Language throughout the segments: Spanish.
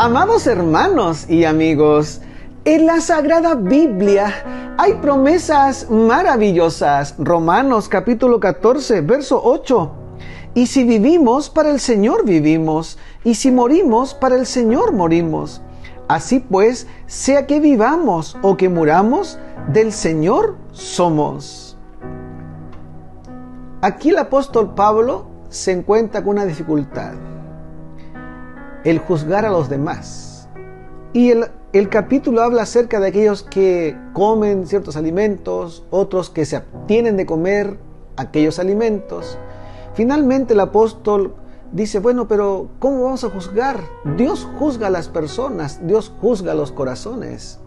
Amados hermanos y amigos, en la Sagrada Biblia hay promesas maravillosas. Romanos capítulo 14, verso 8. Y si vivimos, para el Señor vivimos, y si morimos, para el Señor morimos. Así pues, sea que vivamos o que muramos, del Señor somos. Aquí el apóstol Pablo se encuentra con una dificultad el juzgar a los demás. Y el, el capítulo habla acerca de aquellos que comen ciertos alimentos, otros que se abstienen de comer aquellos alimentos. Finalmente el apóstol dice, bueno, pero ¿cómo vamos a juzgar? Dios juzga a las personas, Dios juzga a los corazones.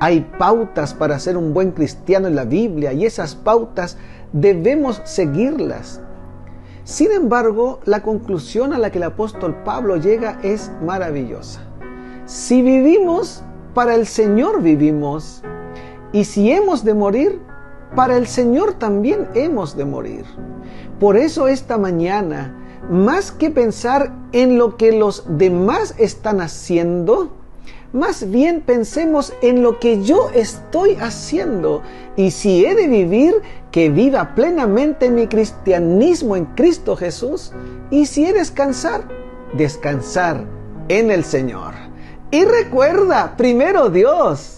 Hay pautas para ser un buen cristiano en la Biblia y esas pautas debemos seguirlas. Sin embargo, la conclusión a la que el apóstol Pablo llega es maravillosa. Si vivimos, para el Señor vivimos. Y si hemos de morir, para el Señor también hemos de morir. Por eso esta mañana, más que pensar en lo que los demás están haciendo, más bien pensemos en lo que yo estoy haciendo y si he de vivir, que viva plenamente mi cristianismo en Cristo Jesús y si he de descansar, descansar en el Señor. Y recuerda, primero Dios.